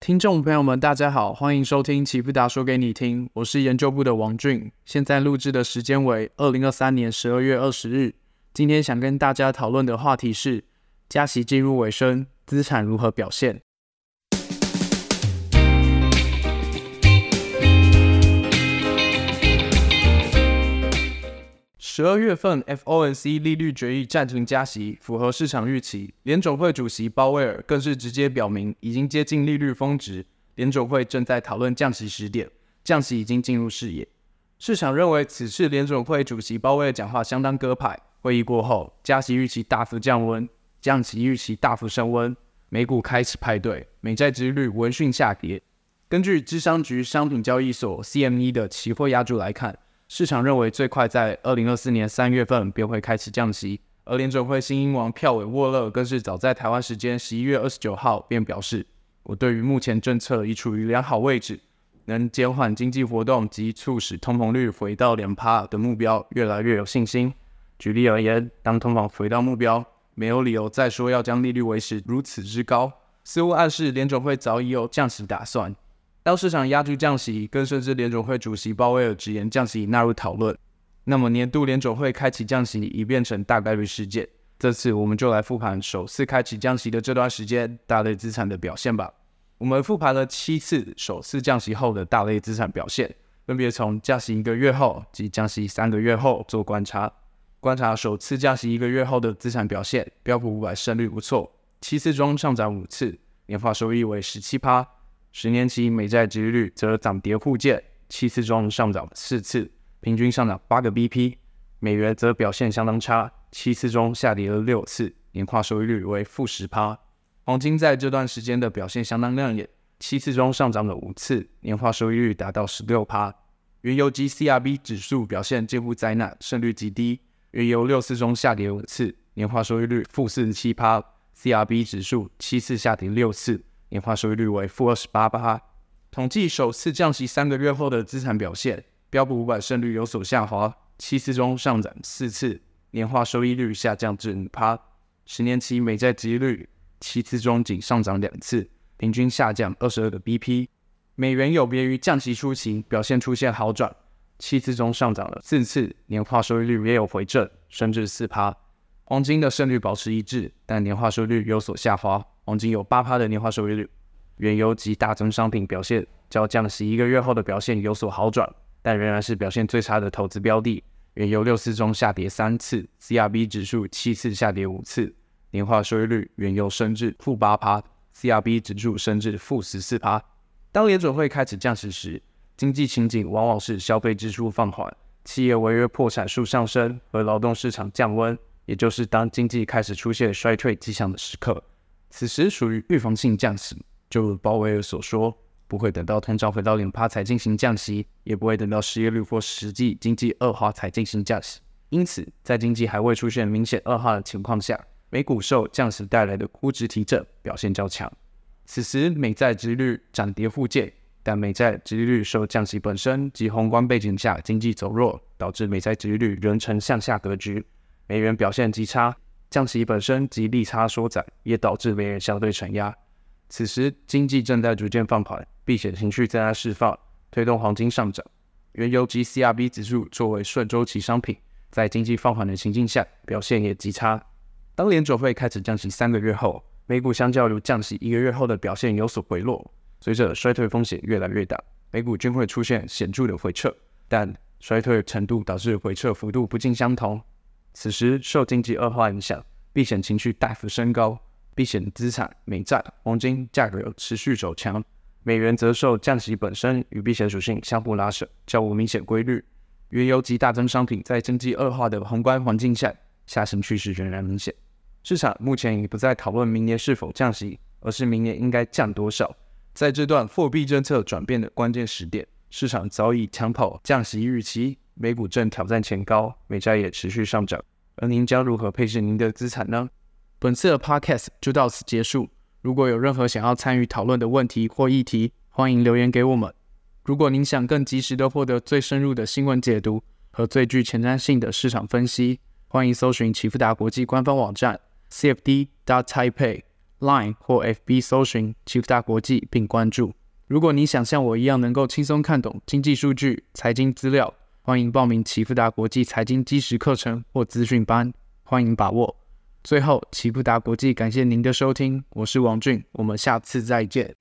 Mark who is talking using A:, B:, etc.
A: 听众朋友们，大家好，欢迎收听奇富达说给你听，我是研究部的王俊，现在录制的时间为二零二三年十二月二十日。今天想跟大家讨论的话题是加息进入尾声，资产如何表现？十二月份 FOMC 利率决议暂停加息，符合市场预期。联总会主席鲍威尔更是直接表明，已经接近利率峰值，联总会正在讨论降息时点，降息已经进入视野。市场认为此次联总会主席鲍威尔讲话相当鸽派。会议过后，加息预期大幅降温，降息预期大幅升温，美股开始派对，美债殖率闻讯下跌。根据智商局商品交易所 CME 的期货压注来看。市场认为最快在二零二四年三月份便会开始降息，而联准会新英王票委沃勒更是早在台湾时间十一月二十九号便表示，我对于目前政策已处于良好位置，能减缓经济活动及促使通膨率回到两帕的目标越来越有信心。举例而言，当通膨回到目标，没有理由再说要将利率维持如此之高，似乎暗示联准会早已有降息打算。当市场压住降息，更甚至联总会主席鲍威尔直言降息已纳入讨论，那么年度联总会开启降息已变成大概率事件。这次我们就来复盘首次开启降息的这段时间大类资产的表现吧。我们复盘了七次首次降息后的大类资产表现，分别从降息一个月后及降息三个月后做观察。观察首次降息一个月后的资产表现，标普五百胜率不错，七次中上涨五次，年化收益为十七趴。十年期美债殖利率则涨跌互见，七次中上涨四次，平均上涨八个 BP。美元则表现相当差，七次中下跌了六次，年化收益率为负十趴。黄金在这段时间的表现相当亮眼，七次中上涨了五次，年化收益率达到十六趴。原油及 CRB 指数表现近乎灾难，胜率极低，原油六次中下跌五次，年化收益率负四十七趴。CRB 指数七次下跌六次。年化收益率为负二十八八。统计首次降息三个月后的资产表现，标普五百胜率有所下滑，七次中上涨四次，年化收益率下降至五趴。十年期美债殖率七次中仅上涨两次，平均下降二十二个 BP。美元有别于降息初期表现出现好转，七次中上涨了四次，年化收益率也有回正，升至四趴。黄金的胜率保持一致，但年化收益率有所下滑。黄金有八趴的年化收益率，原油及大宗商品表现较降息一个月后的表现有所好转，但仍然是表现最差的投资标的。原油六次中下跌三次，CRB 指数七次下跌五次，年化收益率原油升至负八趴，CRB 指数升至负十四趴。当联准会开始降息时，经济情景往往是消费支出放缓、企业违约破产数上升和劳动市场降温，也就是当经济开始出现衰退迹象的时刻。此时属于预防性降息，就如鲍威尔所说，不会等到通胀回到零趴才进行降息，也不会等到失业率或实际经济恶化才进行降息。因此，在经济还未出现明显恶化的情况下，美股受降息带来的估值提振表现较强。此时，美债殖率涨跌互见，但美债殖利率受降息本身及宏观背景下经济走弱，导致美债殖利率仍呈向下格局，美元表现极差。降息本身及利差缩窄，也导致美元相对承压。此时经济正在逐渐放缓，避险情绪正在释放，推动黄金上涨。原油及 CRB 指数作为顺周期商品，在经济放缓的情境下，表现也极差。当联准会开始降息三个月后，美股相较于降息一个月后的表现有所回落。随着衰退风险越来越大，美股均会出现显著的回撤，但衰退程度导致回撤幅度不尽相同。此时受经济恶化影响，避险情绪大幅升高，避险资产美债、黄金价格持续走强，美元则受降息本身与避险属性相互拉扯，较无明显规律。原油及大宗商品在经济恶化的宏观环境下，下行趋势仍然明显。市场目前已不再讨论明年是否降息，而是明年应该降多少。在这段货币政策转变的关键时点，市场早已抢跑降息预期。美股正挑战前高，美债也持续上涨，而您将如何配置您的资产呢？本次的 Podcast 就到此结束。如果有任何想要参与讨论的问题或议题，欢迎留言给我们。如果您想更及时的获得最深入的新闻解读和最具前瞻性的市场分析，欢迎搜寻奇富达国际官方网站 cfd.dot taipei。Line 或 FB 搜寻奇富达国际并关注。如果你想像我一样能够轻松看懂经济数据、财经资料，欢迎报名奇富达国际财经基石课程或资讯班，欢迎把握。最后，奇富达国际感谢您的收听，我是王俊，我们下次再见。